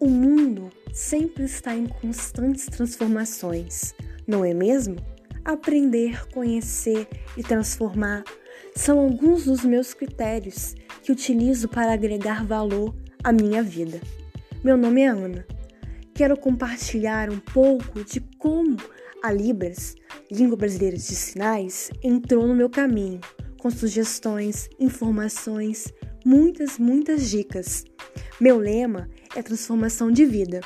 O mundo sempre está em constantes transformações, não é mesmo? Aprender, conhecer e transformar são alguns dos meus critérios que utilizo para agregar valor à minha vida. Meu nome é Ana. Quero compartilhar um pouco de como a Libras, Língua Brasileira de Sinais, entrou no meu caminho, com sugestões, informações, muitas, muitas dicas. Meu lema é transformação de vida.